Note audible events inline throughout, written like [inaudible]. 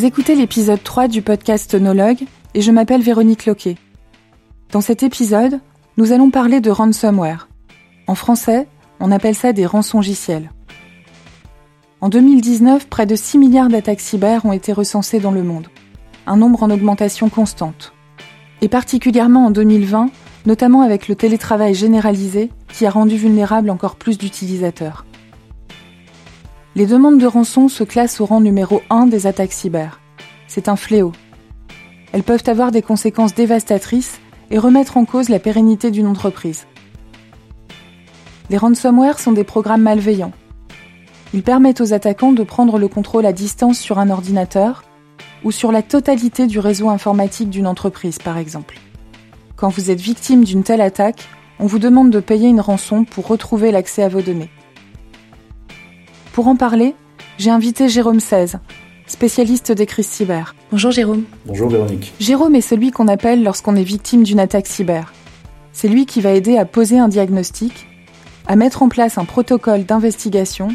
Vous écoutez l'épisode 3 du podcast Nologue et je m'appelle Véronique Loquet. Dans cet épisode, nous allons parler de ransomware. En français, on appelle ça des rançongiciels. En 2019, près de 6 milliards d'attaques cyber ont été recensées dans le monde, un nombre en augmentation constante. Et particulièrement en 2020, notamment avec le télétravail généralisé qui a rendu vulnérable encore plus d'utilisateurs. Les demandes de rançon se classent au rang numéro 1 des attaques cyber. C'est un fléau. Elles peuvent avoir des conséquences dévastatrices et remettre en cause la pérennité d'une entreprise. Les ransomware sont des programmes malveillants. Ils permettent aux attaquants de prendre le contrôle à distance sur un ordinateur ou sur la totalité du réseau informatique d'une entreprise, par exemple. Quand vous êtes victime d'une telle attaque, on vous demande de payer une rançon pour retrouver l'accès à vos données. Pour en parler, j'ai invité Jérôme 16, spécialiste des crises cyber. Bonjour Jérôme. Bonjour Véronique. Jérôme est celui qu'on appelle lorsqu'on est victime d'une attaque cyber. C'est lui qui va aider à poser un diagnostic, à mettre en place un protocole d'investigation,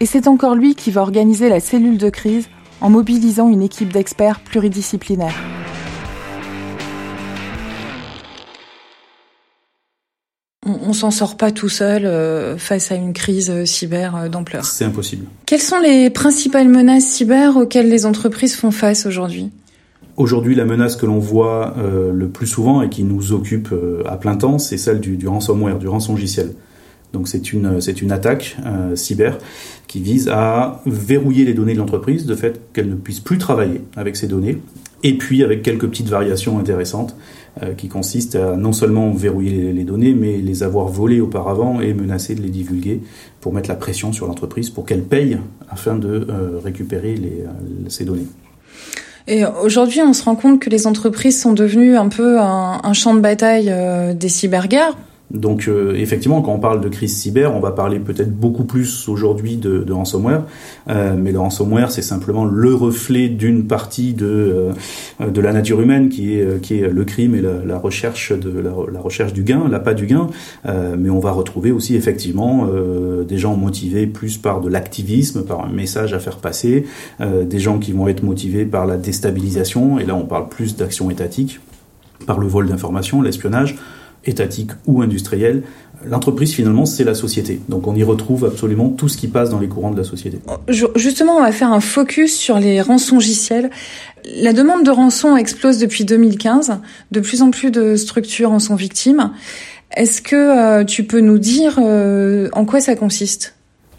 et c'est encore lui qui va organiser la cellule de crise en mobilisant une équipe d'experts pluridisciplinaires. On, s'en sort pas tout seul euh, face à une crise euh, cyber euh, d'ampleur. C'est impossible. Quelles sont les principales menaces cyber auxquelles les entreprises font face aujourd'hui? Aujourd'hui, la menace que l'on voit le plus souvent et qui nous occupe à plein temps, c'est celle du, du ransomware, du rançongiciel. Donc c'est une c'est une attaque cyber qui vise à verrouiller les données de l'entreprise de fait qu'elle ne puisse plus travailler avec ces données et puis avec quelques petites variations intéressantes qui consistent à non seulement verrouiller les, données, mais les avoir volées auparavant et menacer de les divulguer pour mettre la pression sur l'entreprise pour qu'elle paye afin de euh, récupérer euh, ces données. Et aujourd'hui, on se rend compte que les entreprises sont devenues un peu un champ de bataille des cyberguerres donc euh, effectivement, quand on parle de crise cyber, on va parler peut-être beaucoup plus aujourd'hui de, de, ransomware, euh, mais le ransomware c'est simplement le reflet d'une partie de euh, de la nature humaine qui est qui est le crime et la, la recherche de la, recherche du gain, l'appât du gain. mais on va retrouver aussi effectivement des gens motivés plus par de l'activisme, par un message à faire passer, des gens qui vont être motivés par la déstabilisation. Et là, on parle plus d'action étatique, par le vol d'informations, l'espionnage étatique ou industrielle. L'entreprise, finalement, c'est la société. Donc on y retrouve absolument tout ce qui passe dans les courants de la société. Justement, on va faire un focus sur les rançongiciels. La demande de rançon explose depuis 2015. De plus en plus de structures en sont victimes. Est-ce que euh, tu peux nous dire euh, en quoi ça consiste?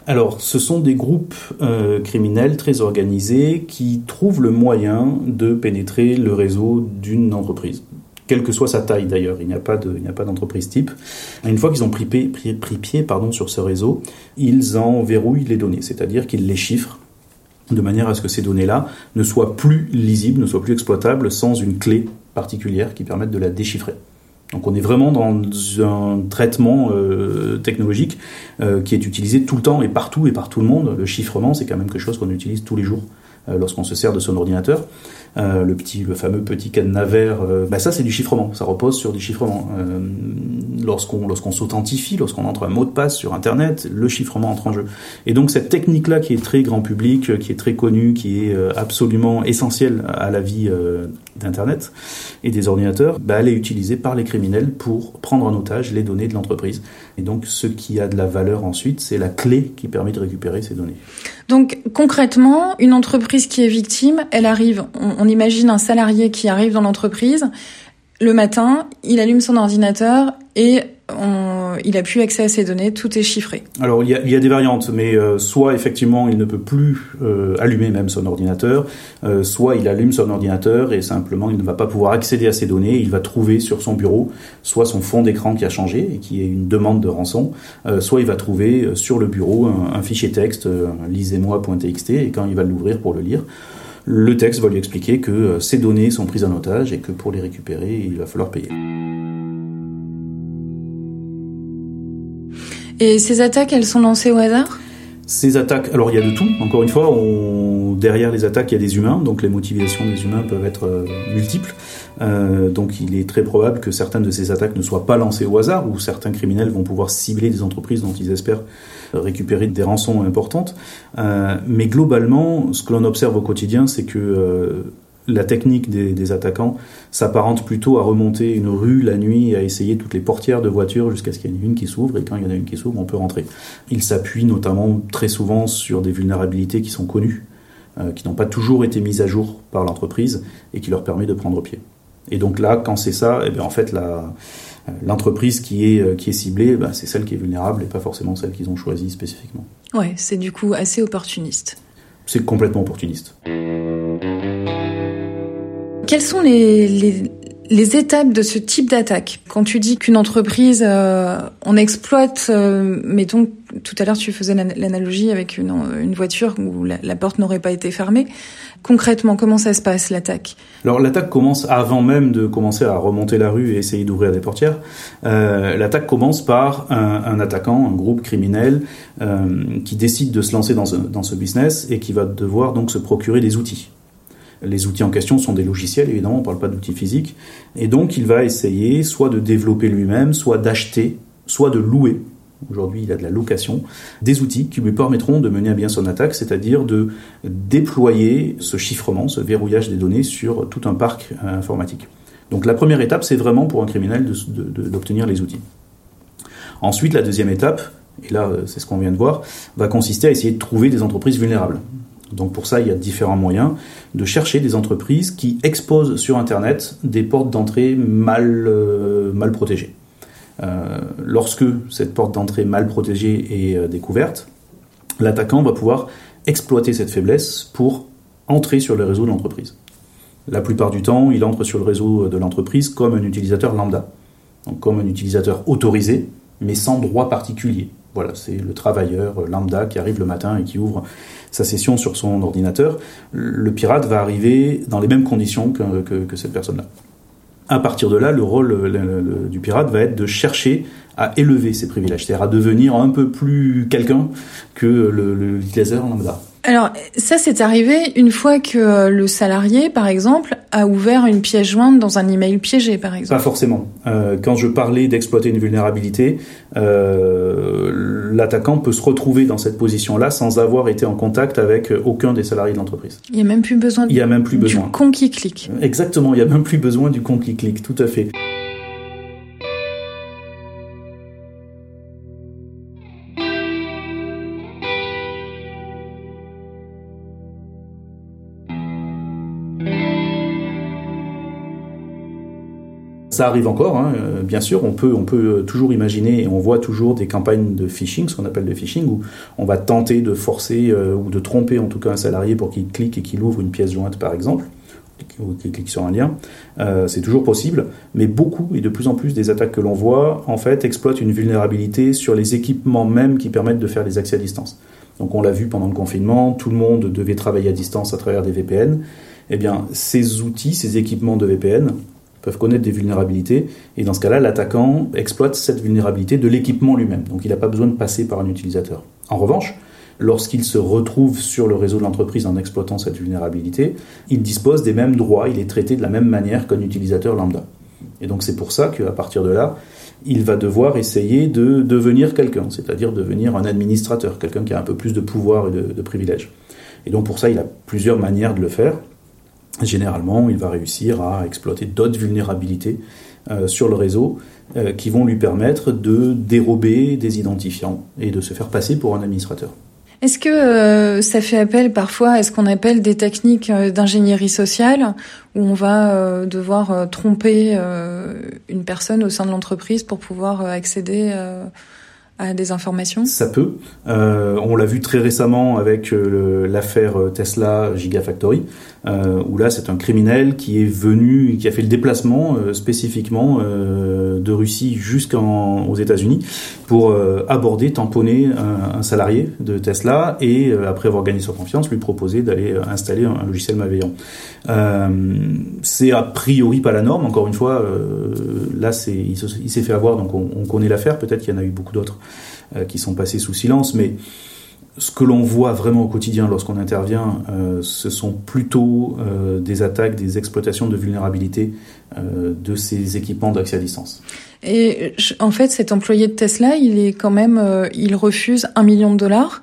Alors, ce sont des groupes euh, criminels très organisés qui trouvent le moyen de pénétrer le réseau d'une entreprise quelle que soit sa taille d'ailleurs. Il n'y a pas de, il n'y a pas d'entreprise type. une fois qu'ils ont pris, pied pardon, sur ce réseau, ils en verrouillent les données, c'est-à-dire qu'ils les chiffrent de manière à ce que ces données-là ne soient plus lisibles, ne soient plus exploitables sans une clé particulière qui permette de la déchiffrer. Donc on est vraiment dans un traitement euh, technologique euh, qui est utilisé tout le temps et partout et par tout le monde. Le chiffrement, c'est quand même quelque chose qu'on utilise tous les jours euh, lorsqu'on se sert de son ordinateur. Euh, le petit, le fameux petit cadenas vert, euh, bah ça c'est du chiffrement, ça repose sur du chiffrement. Euh, lorsqu'on lorsqu'on s'authentifie, lorsqu'on entre un mot de passe sur Internet, le chiffrement entre en jeu. Et donc cette technique-là qui est très grand public, qui est très connue, qui est absolument essentielle à la vie d'Internet et des ordinateurs, bah, elle est utilisée par les criminels pour prendre en otage les données de l'entreprise. Et donc ce qui a de la valeur ensuite, c'est la clé qui permet de récupérer ces données. Donc concrètement, une entreprise qui est victime, elle arrive, on, imagine un salarié qui arrive dans l'entreprise, le matin, il allume son ordinateur et il a plus accès à ses données, tout est chiffré. Alors il y a, des variantes, mais euh, soit effectivement il ne peut plus euh, allumer même son ordinateur, euh, soit il allume son ordinateur et simplement il ne va pas pouvoir accéder à ses données, il va trouver sur son bureau soit son fond d'écran qui a changé et qui est une demande de rançon, soit il va trouver sur le bureau un, fichier texte lisez-moi.txt et quand il va l'ouvrir pour le lire, le texte va lui expliquer que ces données sont prises en otage et que pour les récupérer, il va falloir payer. Et ces attaques, elles sont lancées au hasard? Ces attaques, alors il y a de tout, encore une fois, derrière les attaques, il y a des humains, donc les motivations des humains peuvent être euh, multiples. Euh, donc il est très probable que certaines de ces attaques ne soient pas lancées au hasard, ou certains criminels vont pouvoir cibler des entreprises dont ils espèrent récupérer des rançons importantes. Euh, mais globalement, ce que l'on observe au quotidien, c'est que la technique des, attaquants s'apparente plutôt à remonter une rue la nuit et à essayer toutes les portières de voitures jusqu'à ce qu'il y en ait une qui s'ouvre et quand il y en a une qui s'ouvre, on peut rentrer. Ils s'appuient notamment très souvent sur des vulnérabilités qui sont connues, euh, qui n'ont pas toujours été mises à jour par l'entreprise et qui leur permet de prendre pied. Et donc là, quand c'est ça, eh bien en fait la l'entreprise qui est, euh, qui est ciblée, bah, c'est celle qui est vulnérable et pas forcément celle qu'ils ont choisie spécifiquement. Ouais, c'est du coup assez opportuniste. C'est complètement opportuniste. Quelles sont les, les, étapes de ce type d'attaque? Quand tu dis qu'une entreprise, euh, on exploite, euh, mettons, tout à l'heure tu faisais l'analogie avec une, une, voiture où la, porte n'aurait pas été fermée. Concrètement, comment ça se passe l'attaque? Alors l'attaque commence avant même de commencer à remonter la rue et essayer d'ouvrir des portières. Euh, l'attaque commence par un, un, attaquant, un groupe criminel qui décide de se lancer dans, dans ce business et qui va devoir donc se procurer des outils. Les outils en question sont des logiciels, évidemment, on ne parle pas d'outils physiques. Et donc, il va essayer soit de développer lui-même, soit d'acheter, soit de louer. Aujourd'hui, il a de la location, des outils qui lui permettront de mener à bien son attaque, c'est-à-dire de déployer ce chiffrement, ce verrouillage des données sur tout un parc euh, informatique. Donc la première étape, c'est vraiment pour un criminel d'obtenir les outils. Ensuite, la deuxième étape, et là euh, c'est ce qu'on vient de voir, va consister à essayer de trouver des entreprises vulnérables. Donc pour ça, il y a différents moyens de chercher des entreprises qui exposent sur Internet des portes d'entrée mal, euh, protégées. Euh, lorsque cette porte d'entrée mal protégée est euh, découverte, l'attaquant va pouvoir exploiter cette faiblesse pour entrer sur le réseau de l'entreprise. La plupart du temps, il entre sur le réseau de l'entreprise comme un utilisateur lambda, donc comme un utilisateur autorisé, mais sans droit particulier. Voilà, c'est le travailleur lambda qui arrive le matin et qui ouvre sa session sur son ordinateur. Le pirate va arriver dans les mêmes conditions que, cette personne-là. À partir de là, le rôle du pirate va être de chercher à élever ses privilèges, c'est-à-dire à devenir un peu plus quelqu'un que l'utilisateur lambda. Alors ça c'est arrivé une fois que euh, le salarié, par exemple, a ouvert une pièce jointe dans un email piégé, par exemple. Pas forcément. Euh, quand je parlais d'exploiter une vulnérabilité, euh, l'attaquant peut se retrouver dans cette position-là sans avoir été en contact avec aucun des salariés de l'entreprise. Il n'y a même plus besoin. Il y a même plus besoin. Du con qui clique. Exactement. Il n'y a même plus besoin du con qui clique. Tout à fait. Ça arrive encore, hein, euh, bien sûr. On peut, on peut toujours imaginer et on voit toujours des campagnes de phishing, ce qu'on appelle de phishing, où on va tenter de forcer euh, ou de tromper en tout cas un salarié pour qu'il clique et qu'il ouvre une pièce jointe, par exemple, ou qu'il clique sur un lien. Euh, c'est toujours possible, mais beaucoup et de plus en plus des attaques que l'on voit, en fait, exploitent une vulnérabilité sur les équipements même qui permettent de faire les accès à distance. Donc on l'a vu pendant le confinement, tout le monde devait travailler à distance à travers des VPN. Eh bien, ces outils, ces équipements de VPN, peuvent connaître des vulnérabilités. Et dans ce cas-là, l'attaquant exploite cette vulnérabilité de l'équipement lui-même. Donc il n'a pas besoin de passer par un utilisateur. En revanche, lorsqu'il se retrouve sur le réseau de l'entreprise en exploitant cette vulnérabilité, il dispose des mêmes droits, il est traité de la même manière qu'un utilisateur lambda. Et donc c'est pour ça qu'à partir de là, il va devoir essayer de devenir quelqu'un, c'est-à-dire devenir un administrateur, quelqu'un qui a un peu plus de pouvoir et de, de privilèges. Et donc pour ça, il a plusieurs manières de le faire généralement, il va réussir à exploiter d'autres vulnérabilités euh, sur le réseau euh, qui vont lui permettre de dérober des identifiants et de se faire passer pour un administrateur. Est-ce que euh, ça fait appel parfois à ce qu'on appelle des techniques d'ingénierie sociale, où on va devoir tromper une personne au sein de l'entreprise pour pouvoir accéder des informations? Ça peut. Euh, on l'a vu très récemment avec euh, l'affaire Tesla Gigafactory, euh, où là c'est un criminel qui est venu, qui a fait le déplacement euh, spécifiquement euh, de Russie jusqu'aux États-Unis pour aborder, tamponner un, un, salarié de Tesla et après avoir gagné sa confiance, lui proposer d'aller installer un, logiciel malveillant. c'est a priori pas la norme. Encore une fois, là c'est il s'est fait avoir, donc on, on connaît l'affaire. Peut-être qu'il y en a eu beaucoup d'autres. Euh, qui sont passés sous silence, mais ce que l'on voit vraiment au quotidien lorsqu'on intervient, euh, ce sont plutôt euh, des attaques, des exploitations de vulnérabilité euh, de ces équipements d'accès à distance. Et en fait, cet employé de Tesla, il est quand même, il refuse un million de dollars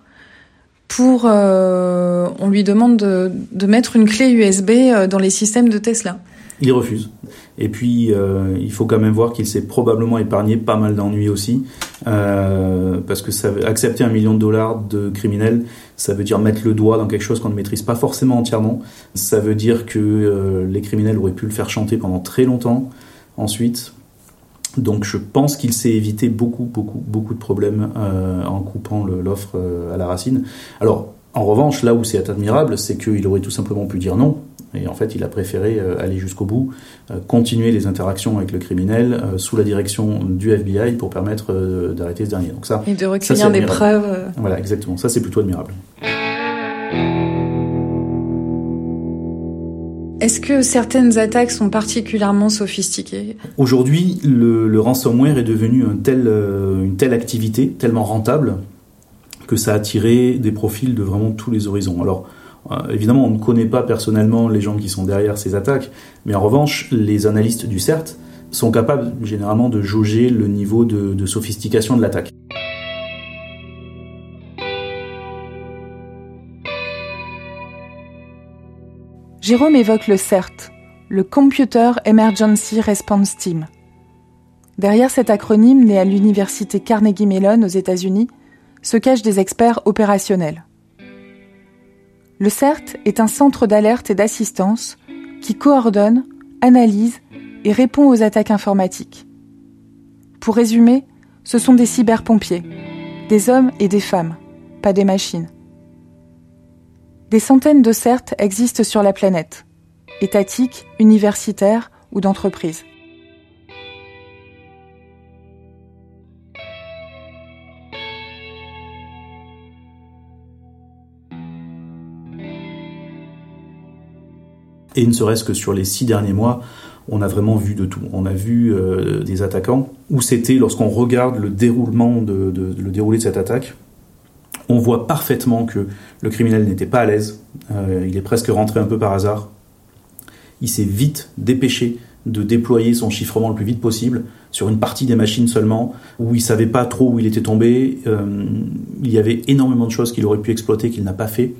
pour, on lui demande de, de mettre une clé USB dans les systèmes de Tesla. Il refuse. Et puis, euh, il faut quand même voir qu'il s'est probablement épargné pas mal d'ennuis aussi, euh, parce que ça, accepter un million de dollars de criminels, ça veut dire mettre le doigt dans quelque chose qu'on ne maîtrise pas forcément entièrement. Ça veut dire que euh, les criminels auraient pu le faire chanter pendant très longtemps. Ensuite, donc je pense qu'il s'est évité beaucoup, beaucoup, beaucoup de problèmes euh, en coupant l'offre euh, à la racine. Alors, en revanche, là où c'est admirable, c'est qu'il aurait tout simplement pu dire non, et en fait, il a préféré euh, aller jusqu'au bout, euh, continuer les interactions avec le criminel euh, sous la direction du FBI pour permettre d'arrêter ce dernier. Donc ça, et de recueillir des preuves. Voilà, exactement. Ça, c'est plutôt admirable. Est-ce que certaines attaques sont particulièrement sophistiquées? Aujourd'hui, le, ransomware est devenu un tel, une telle activité, tellement rentable, que ça a attiré des profils de vraiment tous les horizons. Alors, euh, évidemment, on ne connaît pas personnellement les gens qui sont derrière ces attaques, mais en revanche, les analystes du CERT sont capables généralement de jauger le niveau de, sophistication de l'attaque. Jérôme évoque le CERT, le Computer Emergency Response Team. Derrière cet acronyme né à l'université Carnegie Mellon aux États-Unis se cachent des experts opérationnels. Le CERT est un centre d'alerte et d'assistance qui coordonne, analyse et répond aux attaques informatiques. Pour résumer, ce sont des cyberpompiers, des hommes et des femmes, pas des machines. Des centaines de CERT existent sur la planète, étatiques, universitaires ou d'entreprises. Et ne serait-ce que sur les six derniers mois, on a vraiment vu de tout. On a vu euh, des attaquants où c'était, lorsqu'on regarde le déroulement de, le déroulé de cette attaque, on voit parfaitement que le criminel n'était pas à l'aise. Euh, il est presque rentré un peu par hasard. Il s'est vite dépêché de déployer son chiffrement le plus vite possible sur une partie des machines seulement, où il savait pas trop où il était tombé. Euh, il y avait énormément de choses qu'il aurait pu exploiter qu'il n'a pas fait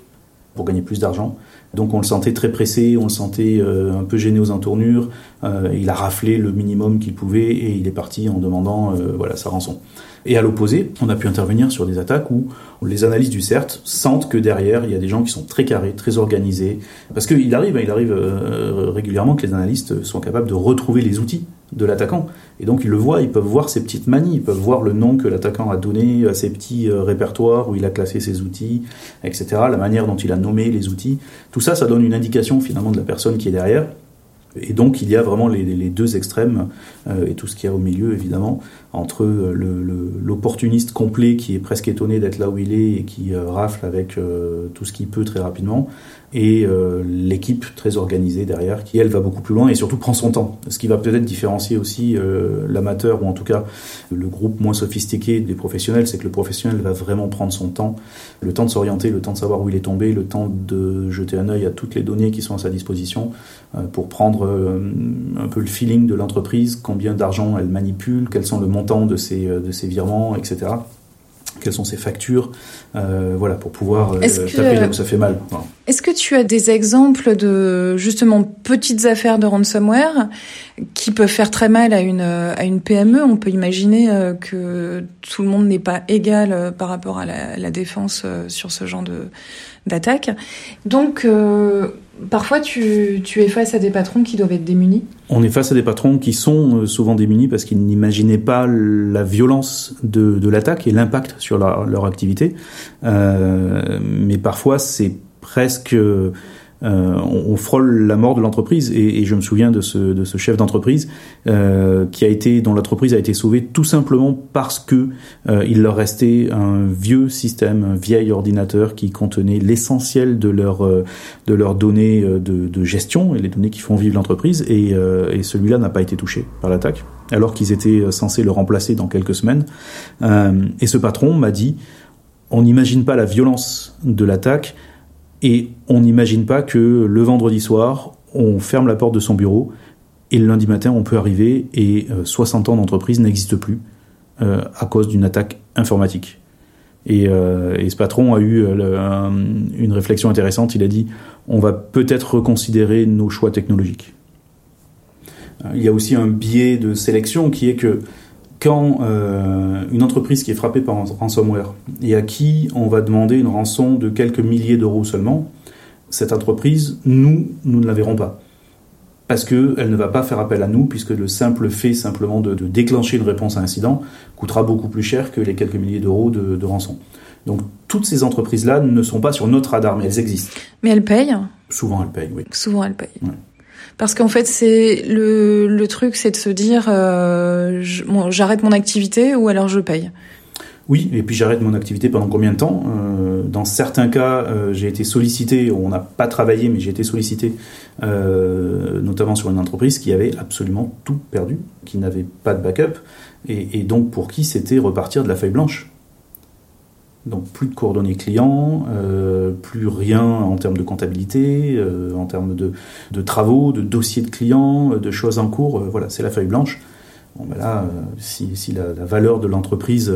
pour gagner plus d'argent. Donc on le sentait très pressé, on le sentait euh, un peu gêné aux entournures. Euh, il a raflé le minimum qu'il pouvait et il est parti en demandant euh, voilà sa rançon. Et à l'opposé, on a pu intervenir sur des attaques où les analystes du CERT sentent que derrière, il y a des gens qui sont très carrés, très organisés. Parce qu'il arrive, il arrive régulièrement que les analystes sont capables de retrouver les outils de l'attaquant. Et donc ils le voient, ils peuvent voir ses petites manies, ils peuvent voir le nom que l'attaquant a donné à ses petits euh, répertoires où il a classé ses outils, etc. La manière dont il a nommé les outils. Tout ça, ça donne une indication finalement de la personne qui est derrière. Et donc il y a vraiment les, deux extrêmes euh, et tout ce qu'il y a au milieu évidemment entre euh, l'opportuniste complet qui est presque étonné d'être là où il est et qui euh, rafle avec tout ce qu'il peut très rapidement et euh, l'équipe très organisée derrière qui elle va beaucoup plus loin et surtout prend son temps. Ce qui va peut-être différencier aussi euh, l'amateur ou en tout cas le groupe moins sophistiqué des professionnels c'est que le professionnel va vraiment prendre son temps. Le temps de s'orienter le temps de savoir où il est tombé le temps de jeter un œil à toutes les données qui sont à sa disposition euh, pour prendre un peu le feeling de l'entreprise combien d'argent elle manipule quels sont le montant de ses, de ses virements etc quelles sont ses factures, euh, voilà, pour pouvoir euh, taper là où ça fait mal. Est-ce que tu as des exemples de justement petites affaires de ransomware qui peuvent faire très mal à une à une PME On peut imaginer euh, que tout le monde n'est pas égal euh, par rapport à la, la défense sur ce genre de d'attaque. Donc Parfois, tu, tu, es face à des patrons qui doivent être démunis On est face à des patrons qui sont euh, souvent démunis parce qu'ils n'imaginaient pas la violence de, de l'attaque et l'impact sur leur activité. Euh, mais parfois, c'est presque euh, on, frôle la mort de l'entreprise. Et, je me souviens de ce, de ce chef d'entreprise euh, qui a été, dont l'entreprise a été sauvée tout simplement parce que euh, il leur restait un vieux système, un vieil ordinateur qui contenait l'essentiel de leurs de leurs données de, de, gestion et les données qui font vivre l'entreprise. Et, et celui-là n'a pas été touché par l'attaque, alors qu'ils étaient censés le remplacer dans quelques semaines. et ce patron m'a dit On n'imagine pas la violence de l'attaque et on n'imagine pas que le vendredi soir, on ferme la porte de son bureau et le lundi matin, on peut arriver et 60 ans d'entreprise n'existe plus à cause d'une attaque informatique. Et, ce patron a eu une réflexion intéressante. Il a dit on va peut-être reconsidérer nos choix technologiques. Il y a aussi un biais de sélection qui est que quand euh, une entreprise qui est frappée par un ransomware et à qui on va demander une rançon de quelques milliers d'euros seulement, cette entreprise, nous, nous ne la verrons pas. Parce qu'elle ne va pas faire appel à nous, puisque le simple fait simplement de, déclencher une réponse à un incident coûtera beaucoup plus cher que les quelques milliers d'euros de, rançon. Donc toutes ces entreprises-là ne sont pas sur notre radar, mais elles existent. Mais elles payent Souvent elles payent, oui. Souvent elles payent. Parce qu'en fait, c'est le, le truc, c'est de se dire, euh, j'arrête mon activité ou alors je paye. Oui, et puis j'arrête mon activité pendant combien de temps? Euh, Dans certains cas, euh, j'ai été sollicité, on n'a pas travaillé, mais j'ai été sollicité, notamment sur une entreprise qui avait absolument tout perdu, qui n'avait pas de backup, et donc pour qui c'était repartir de la feuille blanche? Donc plus de coordonnées clients, euh, plus rien en termes de comptabilité, euh, en termes de, de, travaux, de dossiers de clients, euh, de choses en cours. voilà, c'est la feuille blanche. Bon, ben là, si, si la, la, valeur de l'entreprise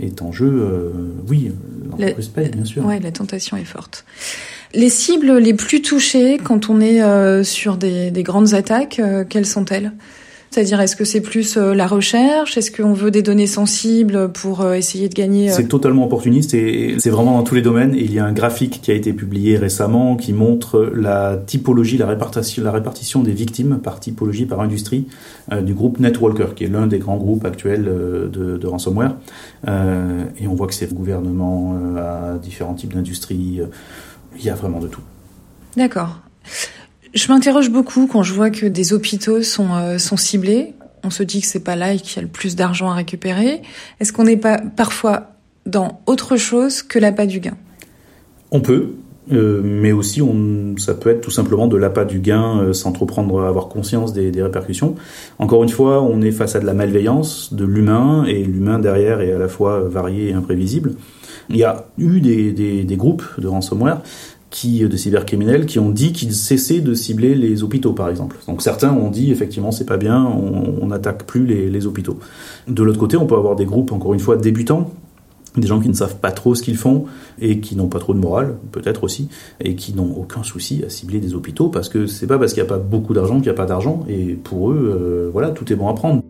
est en jeu, oui, l'entreprise paye, bien sûr. Oui, la tentation est forte. Les cibles les plus touchées quand on est sur des, des grandes attaques, quelles sont-elles? C'est-à-dire, est-ce que c'est plus euh, la recherche? Est-ce qu'on veut des données sensibles pour euh, essayer de gagner euh? C'est totalement opportuniste et c'est vraiment dans tous les domaines. Il y a un graphique qui a été publié récemment qui montre la typologie, la répartition, la répartition des victimes par typologie, par industrie du groupe Netwalker, qui est l'un des grands groupes actuels de, de ransomware. et on voit que c'est le gouvernement à différents types d'industries. il y a vraiment de tout. D'accord. Je m'interroge beaucoup quand je vois que des hôpitaux sont, euh, sont ciblés. On se dit que c'est pas là qu'il y a le plus d'argent à récupérer. Est-ce qu'on n'est pas parfois dans autre chose que l'appât du gain? On peut, euh, mais aussi on, ça peut être tout simplement de l'appât du gain euh, sans trop prendre avoir conscience des, répercussions. Encore une fois, on est face à de la malveillance de l'humain et l'humain derrière est à la fois varié et imprévisible. Il y a eu des, des groupes de ransomware qui, de cybercriminels qui ont dit qu'ils cessaient de cibler les hôpitaux, par exemple. Donc certains ont dit effectivement c'est pas bien, on n'attaque plus les, les, hôpitaux. De l'autre côté, on peut avoir des groupes, encore une fois, débutants, des gens qui ne savent pas trop ce qu'ils font et qui n'ont pas trop de morale, peut-être aussi, et qui n'ont aucun souci à cibler des hôpitaux parce que c'est pas parce qu'il n'y a pas beaucoup d'argent qu'il n'y a pas d'argent et pour eux, euh, voilà, tout est bon à prendre.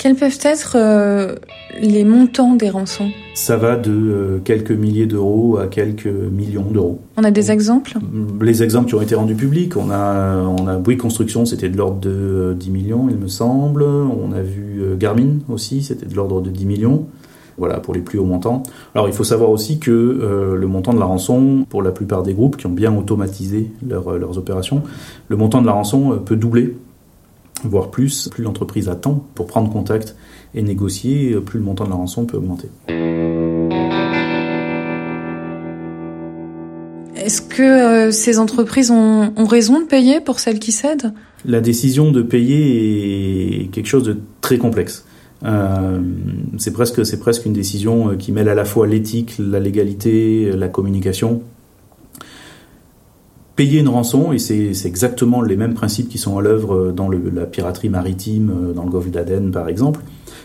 Quels peuvent être euh, les montants des rançons? Ça va de euh, quelques milliers d'euros à quelques millions d'euros. On a des exemples? Les exemples qui ont été rendus publics, on a, on a Bouygues Construction, c'était de l'ordre de 10 euh, millions, il me semble. On a vu Garmin aussi, c'était de l'ordre de 10 millions. Voilà, pour les plus hauts montants. Alors il faut savoir aussi que le montant de la rançon, pour la plupart des groupes qui ont bien automatisé leurs opérations, le montant de la rançon peut doubler voire plus, plus l'entreprise attend pour prendre contact et négocier, plus le montant de la rançon peut augmenter. Est-ce que euh, ces entreprises ont, raison de payer pour celles qui cèdent? La décision de payer est quelque chose de très complexe. Euh, c'est presque, c'est presque une décision qui mêle à la fois l'éthique, la légalité, la communication payer une rançon, et c'est exactement les mêmes principes qui sont à l'œuvre euh, dans la piraterie maritime, euh, dans le golfe d'Aden par exemple.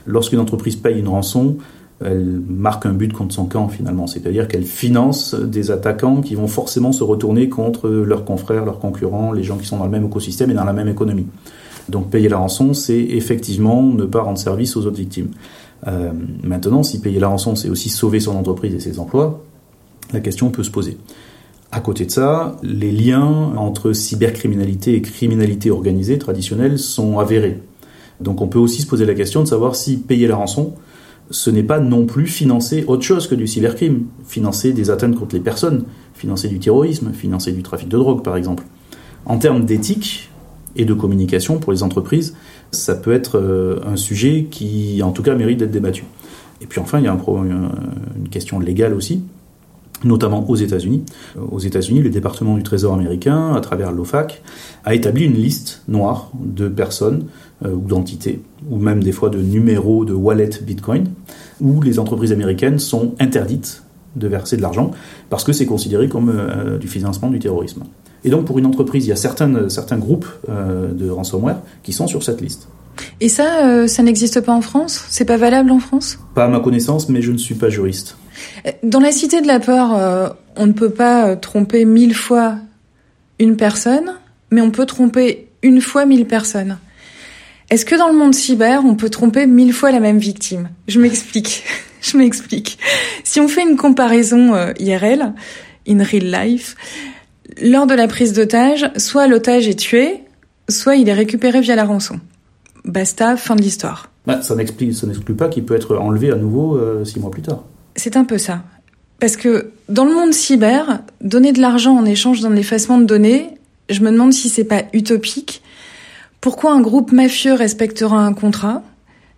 Lorsqu'une entreprise paye une rançon, elle marque un but contre son camp finalement, c'est-à-dire qu'elle finance des attaquants qui vont forcément se retourner contre leurs confrères, leurs concurrents, les gens qui sont dans le même écosystème et dans la même économie. Donc payer la rançon, c'est effectivement ne pas rendre service aux autres victimes. Euh, maintenant, si payer la rançon, c'est aussi sauver son entreprise et ses emplois, la question peut se poser. À côté de ça, les liens entre cybercriminalité et criminalité organisée traditionnelle sont avérés. Donc on peut aussi se poser la question de savoir si payer la rançon, ce n'est pas non plus financer autre chose que du cybercrime, financer des atteintes contre les personnes, financer du terrorisme, financer du trafic de drogue par exemple. En termes d'éthique et de communication pour les entreprises, ça peut être euh, un sujet qui en tout cas mérite d'être débattu. Et puis enfin, il y a une question légale aussi notamment aux États-Unis. Aux États-Unis, le département du Trésor américain, à travers l'OFAC, a établi une liste noire de personnes euh, ou d'entités, ou même des fois de numéros de wallet Bitcoin, où les entreprises américaines sont interdites de verser de l'argent parce que c'est considéré comme euh, du financement du terrorisme. Et donc pour une entreprise, il y a certaines, certains groupes euh, de ransomware qui sont sur cette liste. Et ça, ça n'existe pas en France? C'est pas valable en France? Pas à ma connaissance, mais je ne suis pas juriste. Dans la cité de la peur, on ne peut pas tromper mille fois une personne, mais on peut tromper une fois mille personnes. Est-ce que dans le monde cyber, on peut tromper mille fois la même victime? Je m'explique. [laughs] Je m'explique. Si on fait une comparaison euh, IRL, in real life, lors de la prise d'otage, soit l'otage est tué, soit il est récupéré via la rançon. Basta, fin de l'histoire. Bah, ça n'exclut pas qu'il peut être enlevé à nouveau euh, six mois plus tard. C'est un peu ça. Parce que dans le monde cyber, donner de l'argent en échange d'un effacement de données, je me demande si c'est pas utopique. Pourquoi un groupe mafieux respectera un contrat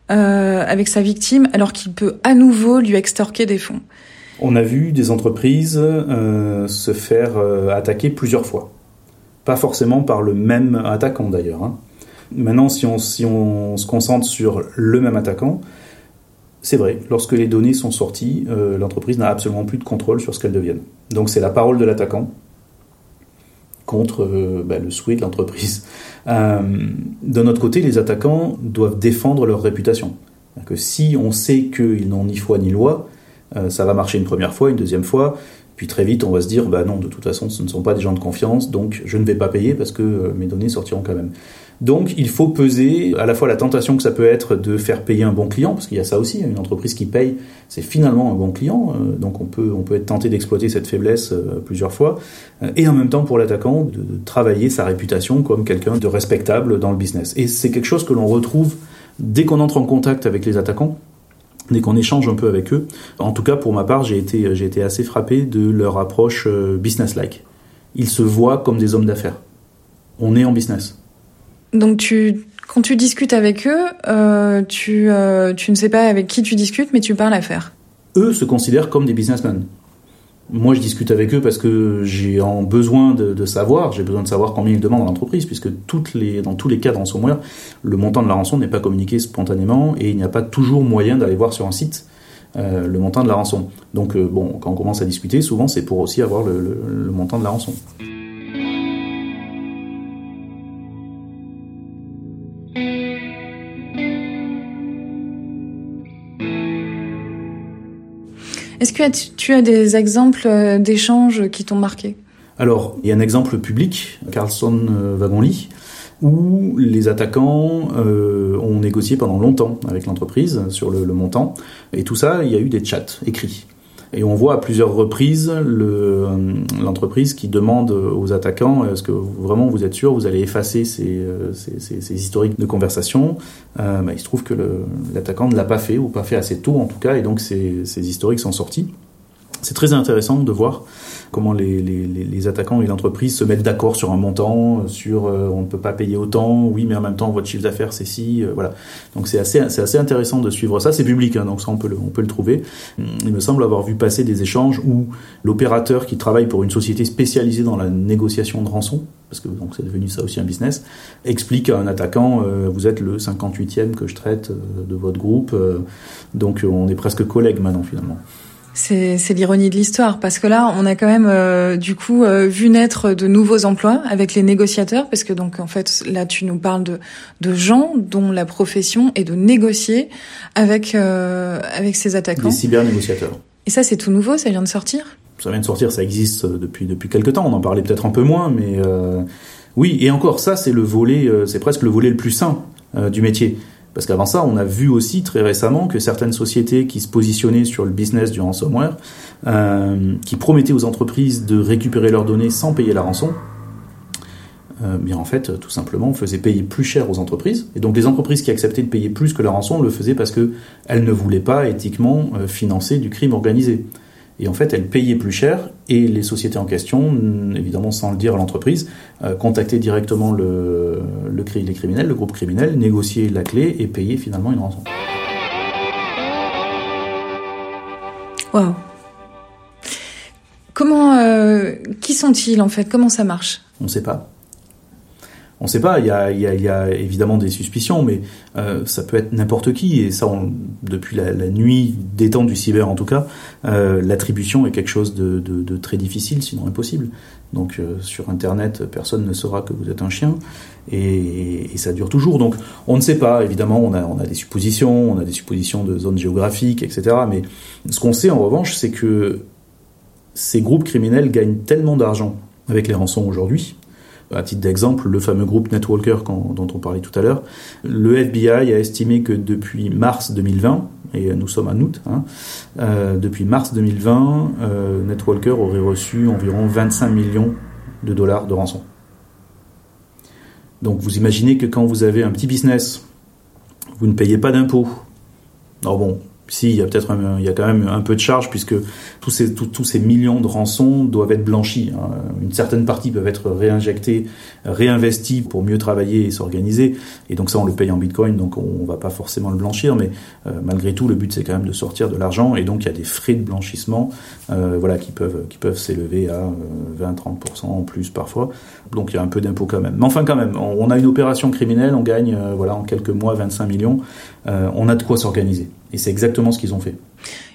euh, avec sa victime alors qu'il peut à nouveau lui extorquer des fonds? On a vu des entreprises euh, se faire euh, attaquer plusieurs fois. Pas forcément par le même attaquant d'ailleurs. Hein. Maintenant, si on, si on se concentre sur le même attaquant, c'est vrai, lorsque les données sont sorties, l'entreprise n'a absolument plus de contrôle sur ce qu'elles deviennent. Donc c'est la parole de l'attaquant contre euh, bah, le souhait de l'entreprise. [laughs] Euh, D'un autre côté, les attaquants doivent défendre leur réputation. Que si on sait qu'ils n'ont ni foi ni loi, euh, ça va marcher une première fois, une deuxième fois, puis très vite on va se dire bah non, de toute façon, ce ne sont pas des gens de confiance, donc je ne vais pas payer parce que euh, mes données sortiront quand même. Donc il faut peser à la fois la tentation que ça peut être de faire payer un bon client, parce qu'il y a ça aussi, une entreprise qui paye, c'est finalement un bon client, euh, donc on peut, on peut être tenté d'exploiter cette faiblesse euh, plusieurs fois, euh, et en même temps pour l'attaquant de travailler sa réputation comme quelqu'un de respectable dans le business. Et c'est quelque chose que l'on retrouve dès qu'on entre en contact avec les attaquants, dès qu'on échange un peu avec eux. En tout cas, pour ma part, j'ai été, j'ai été assez frappé de leur approche business-like. Ils se voient comme des hommes d'affaires. On est en business. Donc tu, quand tu discutes avec eux, euh, tu, euh, tu ne sais pas avec qui tu discutes, mais tu parles affaires. Eux se considèrent comme des businessmen. Moi, je discute avec eux parce que j'ai en besoin de, savoir, j'ai besoin de savoir combien ils demandent à l'entreprise, puisque dans tous les cas de ransomware, le montant de la rançon n'est pas communiqué spontanément et il n'y a pas toujours moyen d'aller voir sur un site euh, le montant de la rançon. Donc, bon, quand on commence à discuter, souvent c'est pour aussi avoir le montant de la rançon. Est-ce que tu as des exemples euh, d'échanges qui t'ont marqué? Alors, il y a un exemple public, Carlson euh, où les attaquants euh, ont négocié pendant longtemps avec l'entreprise sur le, montant. Et tout ça, il y a eu des chats écrits. Et on voit à plusieurs reprises l'entreprise qui demande aux attaquants est-ce que vraiment vous êtes sûr vous allez effacer ces, euh, historiques de conversation? Euh, bah, Il se trouve que l'attaquant ne l'a pas fait ou pas fait assez tôt en tout cas et donc ces historiques sont sortis. C'est très intéressant de voir comment les, les, les attaquants et l'entreprise se mettent d'accord sur un montant, sur euh, on ne peut pas payer autant, oui, mais en même temps votre chiffre d'affaires c'est si, euh, voilà. Donc c'est assez, c'est assez intéressant de suivre ça. C'est public, hein, donc ça on peut le, on peut le trouver. Il me semble avoir vu passer des échanges où l'opérateur qui travaille pour une société spécialisée dans la négociation de rançon, parce que donc c'est devenu ça aussi un business, explique à un attaquant euh, vous êtes le 58e que je traite de votre groupe, donc on est presque collègues maintenant finalement. C'est l'ironie de l'histoire, parce que là, on a quand même euh, du coup euh, vu naître de nouveaux emplois avec les négociateurs, parce que donc en fait là, tu nous parles de, de gens dont la profession est de négocier avec euh, avec ces attaquants. Les cybernégociateurs. Et ça, c'est tout nouveau, ça vient de sortir? Ça vient de sortir, ça existe depuis depuis quelques temps. On en parlait peut-être un peu moins, mais oui. Et encore, ça, c'est le volet, c'est presque le volet le plus sain du métier. Parce qu'avant ça, on a vu aussi très récemment que certaines sociétés qui se positionnaient sur le business du ransomware, euh, qui promettaient aux entreprises de récupérer leurs données sans payer la rançon, euh, en fait, tout simplement, faisaient payer plus cher aux entreprises. Et donc les entreprises qui acceptaient de payer plus que la rançon le faisaient parce qu'elles ne voulaient pas éthiquement euh, financer du crime organisé. Et en fait, elle payait plus cher et les sociétés en question, évidemment sans le dire à l'entreprise, euh, contactaient directement le, le, les criminels, le groupe criminel, négociaient la clé et payaient finalement une rançon. Waouh Comment, euh, qui sont-ils en fait? Comment ça marche? On ne sait pas. On ne sait pas, il y, a, il, y a, il y a, évidemment des suspicions, mais euh, ça peut être n'importe qui, et ça, on, depuis la, la, nuit des temps du cyber en tout cas, euh, l'attribution est quelque chose de, de, de, très difficile, sinon impossible. Donc euh, sur Internet, personne ne saura que vous êtes un chien, et, et, ça dure toujours. Donc on ne sait pas, évidemment, on a, on a des suppositions, on a des suppositions de zones géographiques, etc. Mais ce qu'on sait en revanche, c'est que ces groupes criminels gagnent tellement d'argent avec les rançons aujourd'hui, à titre d'exemple, le fameux groupe Netwalker dont on parlait tout à l'heure, le FBI a estimé que depuis mars 2020, et nous sommes en août, hein, euh, depuis mars 2020, euh, Netwalker aurait reçu environ 25 millions de dollars de rançon. Donc vous imaginez que quand vous avez un petit business, vous ne payez pas d'impôts. Alors bon, si, il y a peut-être il y a quand même un peu de charge puisque tous ces, tous, ces millions de rançons doivent être blanchis. Hein. Une certaine partie peuvent être réinjectées, réinvesties pour mieux travailler et s'organiser. Et donc ça, on le paye en bitcoin, donc on, va pas forcément le blanchir, mais euh, malgré tout, le but c'est quand même de sortir de l'argent. Et donc il y a des frais de blanchissement, euh, voilà, qui peuvent qui peuvent s'élever à 20-30% euh, en plus parfois. Donc il y a un peu d'impôt quand même. Mais enfin quand même, on, a une opération criminelle, on gagne, euh, voilà, en quelques mois 25 millions. on a de quoi s'organiser. Et c'est exactement ce qu'ils ont fait.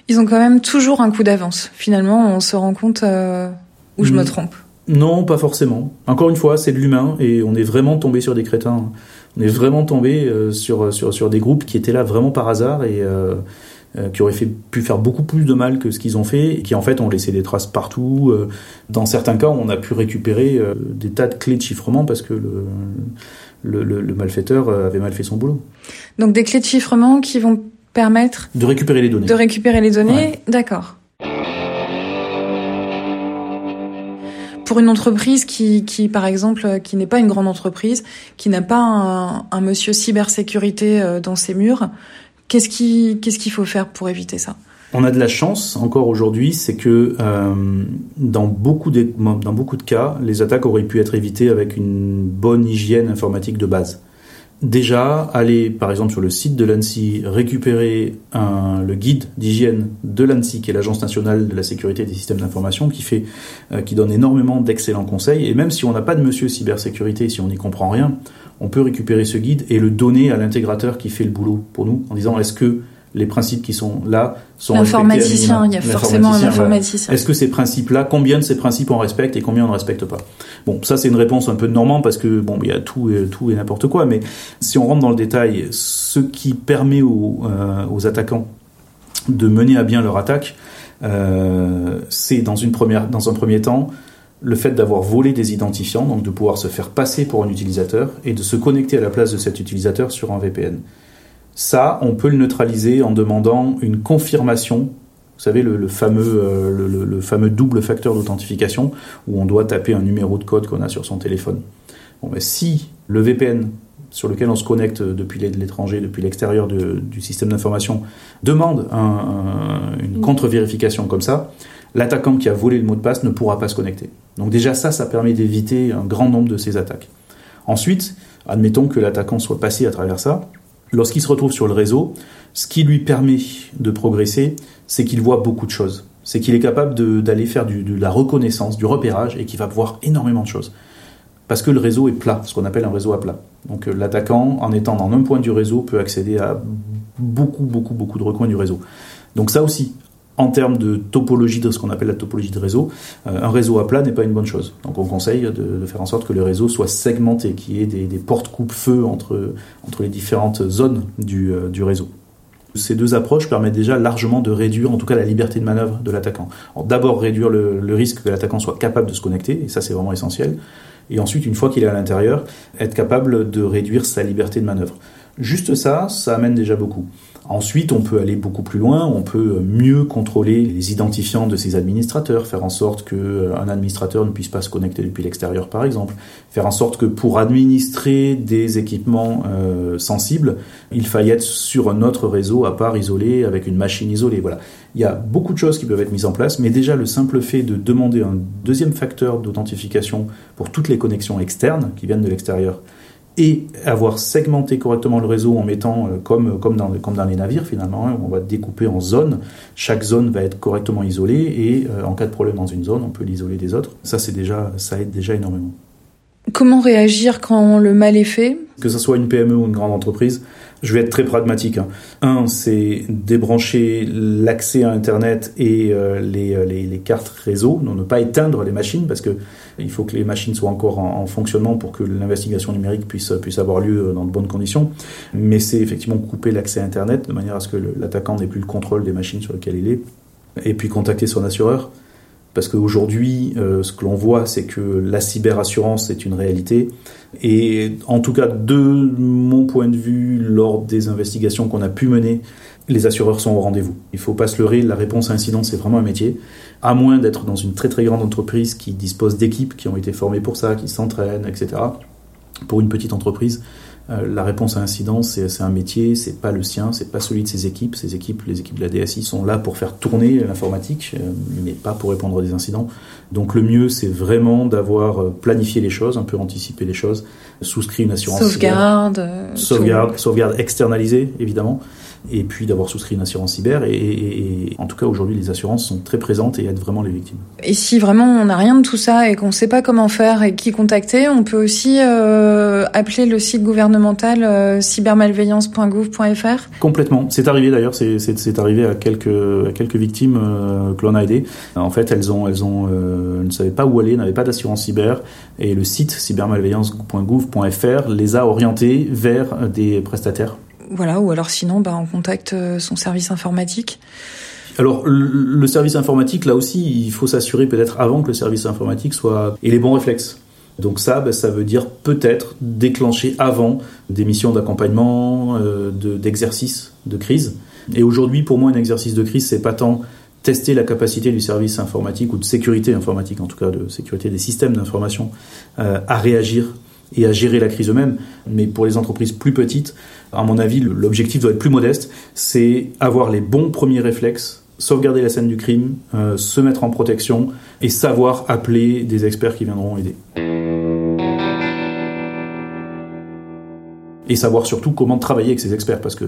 Ils ont quand même toujours un coup d'avance. Finalement, on se rend compte euh, où je me trompe. Non, pas forcément. Encore une fois, c'est de l'humain et on est vraiment tombé sur des crétins. On est vraiment tombé euh, sur, sur, sur des groupes qui étaient là vraiment par hasard et euh, qui auraient fait, pu faire beaucoup plus de mal que ce qu'ils ont fait et qui en fait ont laissé des traces partout. Dans certains cas, on a pu récupérer des tas de clés de chiffrement parce que le, le, le, le malfaiteur avait mal fait son boulot. Donc des clés de chiffrement qui vont permettre de récupérer les données. De récupérer les données, d'accord. Pour une entreprise qui, qui, par exemple, qui n'est pas une grande entreprise, qui n'a pas un, un, monsieur cybersécurité euh, dans ses murs, qu'est-ce qui, qu'est-ce qu'il faut faire pour éviter ça? On a de la chance encore aujourd'hui, c'est que euh, dans beaucoup de, dans beaucoup de cas, les attaques auraient pu être évitées avec une bonne hygiène informatique de base déjà aller, par exemple, sur le site de l'ANSI, récupérer le guide d'hygiène de l'ANSI, qui est l'Agence nationale de la sécurité des systèmes d'information, qui euh, qui donne énormément d'excellents conseils. Et même si on n'a pas de monsieur cybersécurité, si on n'y comprend rien, on peut récupérer ce guide et le donner à l'intégrateur qui fait le boulot pour nous, en disant est-ce que les principes qui sont là sont L'informaticien, il y a forcément un informaticien. Est-ce que ces principes-là, combien de ces principes on respecte et combien on ne respecte pas? Bon, ça c'est une réponse un peu de normand parce que bon, il y a tout, et, tout et n'importe quoi. Mais si on rentre dans le détail, ce qui permet aux, euh, aux attaquants de mener à bien leur attaque, euh, c'est dans une première, dans un premier temps, le fait d'avoir volé des identifiants, donc de pouvoir se faire passer pour un utilisateur et de se connecter à la place de cet utilisateur sur un VPN. Ça, on peut le neutraliser en demandant une confirmation. Vous savez, le, fameux, euh, le, fameux double facteur d'authentification où on doit taper un numéro de code qu'on a sur son téléphone. Bon, ben, si le VPN sur lequel on se connecte depuis l'étranger, depuis l'extérieur du système d'information, demande une contre-vérification comme ça, l'attaquant qui a volé le mot de passe ne pourra pas se connecter. Donc déjà ça, ça permet d'éviter un grand nombre de ces attaques. Ensuite, admettons que l'attaquant soit passé à travers ça, lorsqu'il se retrouve sur le réseau, ce qui lui permet de progresser, c'est qu'il voit beaucoup de choses. C'est qu'il est capable d'aller faire de la reconnaissance, du repérage, et qu'il va voir énormément de choses. Parce que le réseau est plat, ce qu'on appelle un réseau à plat. Donc euh, l'attaquant, en étant dans un point du réseau, peut accéder à beaucoup, beaucoup, beaucoup de recoins du réseau. Donc ça aussi, en termes de topologie de ce qu'on appelle la topologie de réseau, euh, un réseau à plat n'est pas une bonne chose. Donc on conseille de, faire en sorte que le réseau soit segmenté, qu'il y ait des, portes coupe-feu entre, entre les différentes zones du, euh, du, réseau. Ces deux approches permettent déjà largement de réduire en tout cas la liberté de manœuvre de l'attaquant. D'abord réduire le, le risque que l'attaquant soit capable de se connecter, et ça c'est vraiment essentiel. Et ensuite, une fois qu'il est à l'intérieur, être capable de réduire sa liberté de manœuvre. Juste ça, ça amène déjà beaucoup. Ensuite, on peut aller beaucoup plus loin, on peut mieux contrôler les identifiants de ces administrateurs, faire en sorte qu'un euh, administrateur ne puisse pas se connecter depuis l'extérieur, par exemple, faire en sorte que pour administrer des équipements euh, sensibles, il faille être sur un autre réseau à part isolé, avec une machine isolée. Voilà. Il y a beaucoup de choses qui peuvent être mises en place, mais déjà le simple fait de demander un deuxième facteur d'authentification pour toutes les connexions externes qui viennent de l'extérieur, et avoir segmenté correctement le réseau en mettant, euh, comme, comme, dans, comme dans les navires finalement, hein, on va découper en zones, chaque zone va être correctement isolée et euh, en cas de problème dans une zone, on peut l'isoler des autres. Ça, c'est déjà, ça aide déjà énormément. Comment réagir quand le mal est fait? Que ce soit une PME ou une grande entreprise, je vais être très pragmatique. Hein. Un, c'est débrancher l'accès à Internet et euh, les, les, les, cartes réseau, ne pas éteindre les machines parce que il faut que les machines soient encore en, fonctionnement pour que l'investigation numérique puisse, puisse avoir lieu dans de bonnes conditions. Mais c'est effectivement couper l'accès à Internet de manière à ce que l'attaquant n'ait plus le contrôle des machines sur lesquelles il est. Et puis contacter son assureur. Parce qu'aujourd'hui, euh, ce que l'on voit, c'est que la cyberassurance est une réalité. Et en tout cas, de mon point de vue, lors des investigations qu'on a pu mener, les assureurs sont au rendez-vous. Il ne faut pas se leurrer, la réponse à incident, c'est vraiment un métier. À moins d'être dans une très très grande entreprise qui dispose d'équipes qui ont été formées pour ça, qui s'entraînent, etc. Pour une petite entreprise, la réponse à incident, c'est un métier, c'est pas le sien, c'est pas celui de ses équipes. Ses équipes, les équipes de la DSI sont là pour faire tourner l'informatique, euh, mais pas pour répondre à des incidents. Donc le mieux, c'est vraiment d'avoir euh, planifié les choses, un peu anticipé les choses, souscrit une assurance. Sauvegarde. Sauvegarde, sauvegarde externalisée, évidemment et puis d'avoir souscrit une assurance cyber. Et, en tout cas, aujourd'hui, les assurances sont très présentes et aident vraiment les victimes. Et si vraiment on n'a rien de tout ça et qu'on ne sait pas comment faire et qui contacter, on peut aussi euh, appeler le site gouvernemental euh, cybermalveillance.gouv.fr Complètement. C'est arrivé d'ailleurs, c'est arrivé à quelques, à quelques victimes euh, que l'on a aidées. En fait, elles, ont, elles, ont, ne savaient pas où aller, n'avaient pas d'assurance cyber. Et le site cybermalveillance.gouv.fr les a orientées vers des prestataires voilà, ou alors sinon, bah, on contacte euh, son service informatique. Alors le service informatique, là aussi, il faut s'assurer peut-être avant que le service informatique soit et les bons réflexes. Donc ça, bah, ça veut dire peut-être déclencher avant des missions d'accompagnement, euh, d'exercice de, crise. Et aujourd'hui, pour moi, un exercice de crise, c'est pas tant tester la capacité du service informatique ou de sécurité informatique, en tout cas de sécurité des systèmes d'information, euh, à réagir et à gérer la crise eux-mêmes. Mais pour les entreprises plus petites, à mon avis, l'objectif doit être plus modeste. C'est avoir les bons premiers réflexes, sauvegarder la scène du crime, euh, se mettre en protection et savoir appeler des experts qui viendront aider. Et savoir surtout comment travailler avec ces experts, parce que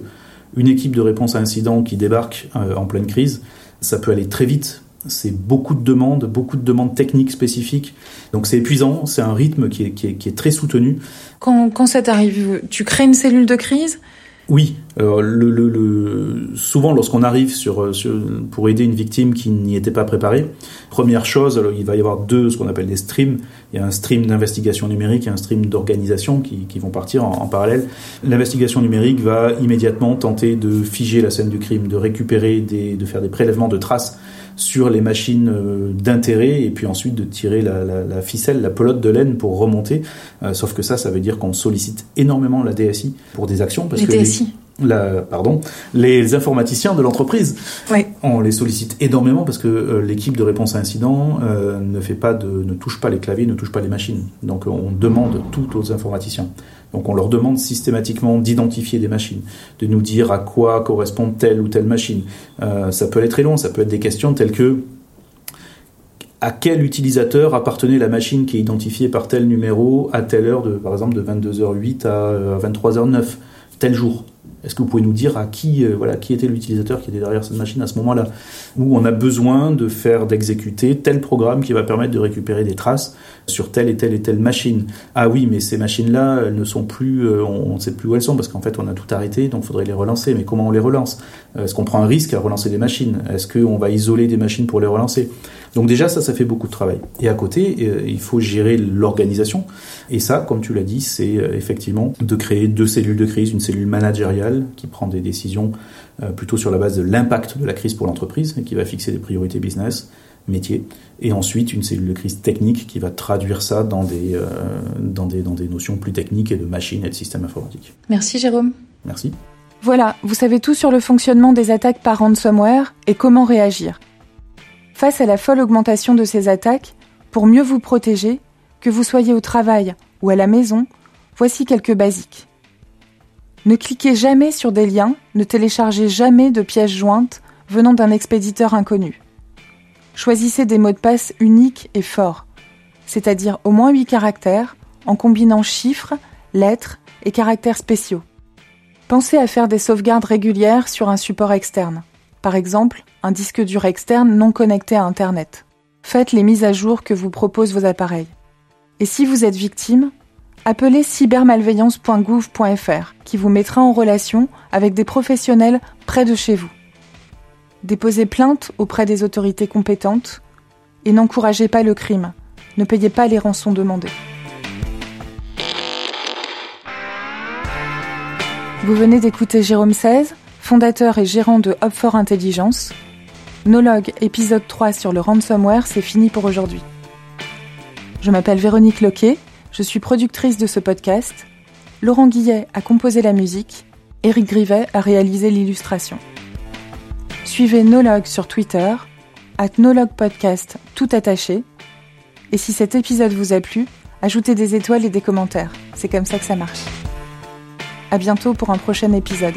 une équipe de réponse à incident qui débarque euh, en pleine crise, ça peut aller très vite c'est beaucoup de demandes, beaucoup de demandes techniques spécifiques. Donc c'est épuisant, c'est un rythme qui est, qui, est, qui est, très soutenu. Quand, quand ça t'arrive, tu crées une cellule de crise? Oui, le, le, le, souvent lorsqu'on arrive sur, sur, pour aider une victime qui n'y était pas préparée, première chose, il va y avoir deux, ce qu'on appelle des streams. Il y a un stream d'investigation numérique et un stream d'organisation qui, qui, vont partir en, en parallèle. L'investigation numérique va immédiatement tenter de figer la scène du crime, de récupérer, des, de faire des prélèvements de traces sur les machines euh, d'intérêt et puis ensuite de tirer la, la, la, ficelle, la pelote de laine pour remonter. Euh, sauf que ça, ça veut dire qu'on sollicite énormément la DSI pour des actions. Parce les DSI la, pardon, les informaticiens de l'entreprise. Oui. On les sollicite énormément parce que euh, l'équipe de réponse à incident euh, ne fait pas de, ne touche pas les claviers, ne touche pas les machines. Donc on demande tout aux informaticiens. Donc on leur demande systématiquement d'identifier des machines, de nous dire à quoi correspond telle ou telle machine. Euh, ça peut aller très long, ça peut être des questions telles que à quel utilisateur appartenait la machine qui est identifiée par tel numéro à telle heure, de, par exemple de 22h08 à 23h09, tel jour? Est-ce que vous pouvez nous dire à qui, euh, voilà, qui était l'utilisateur qui était derrière cette machine à ce moment-là Où on a besoin de faire, d'exécuter tel programme qui va permettre de récupérer des traces sur telle et telle et telle machine? Ah oui, mais ces machines-là, elles ne sont plus, euh, on ne sait plus où elles sont parce qu'en fait on a tout arrêté, donc il faudrait les relancer. Mais comment on les relance? Est-ce qu'on prend un risque à relancer des machines? Est-ce qu'on va isoler des machines pour les relancer? Donc déjà ça, ça fait beaucoup de travail. Et à côté, euh, il faut gérer l'organisation. Et ça, comme tu l'as dit, c'est effectivement de créer deux cellules de crise, une cellule managériale qui prend des décisions euh, plutôt sur la base de l'impact de la crise pour l'entreprise et qui va fixer des priorités business, métier, et ensuite une cellule de crise technique qui va traduire ça dans des, euh, dans des, dans des notions plus techniques et de machines et de systèmes informatiques. Merci Jérôme. Merci. Voilà, vous savez tout sur le fonctionnement des attaques par ransomware et comment réagir. Face à la folle augmentation de ces attaques, pour mieux vous protéger, que vous soyez au travail ou à la maison, voici quelques basiques. Ne cliquez jamais sur des liens, ne téléchargez jamais de pièces jointes venant d'un expéditeur inconnu. Choisissez des mots de passe uniques et forts, c'est-à-dire au moins 8 caractères, en combinant chiffres, lettres et caractères spéciaux. Pensez à faire des sauvegardes régulières sur un support externe, par exemple un disque dur externe non connecté à Internet. Faites les mises à jour que vous proposent vos appareils. Et si vous êtes victime, appelez cybermalveillance.gouv.fr qui vous mettra en relation avec des professionnels près de chez vous. Déposez plainte auprès des autorités compétentes et n'encouragez pas le crime. Ne payez pas les rançons demandées. Vous venez d'écouter Jérôme 16, fondateur et gérant de Hop for Intelligence. Nologue épisode 3 sur le ransomware, c'est fini pour aujourd'hui. Je m'appelle Véronique Loquet, je suis productrice de ce podcast. Laurent Guillet a composé la musique, Éric Grivet a réalisé l'illustration. Suivez Nologue sur Twitter, at Nologue Podcast tout attaché. Et si cet épisode vous a plu, ajoutez des étoiles et des commentaires. C'est comme ça que ça marche. À bientôt pour un prochain épisode.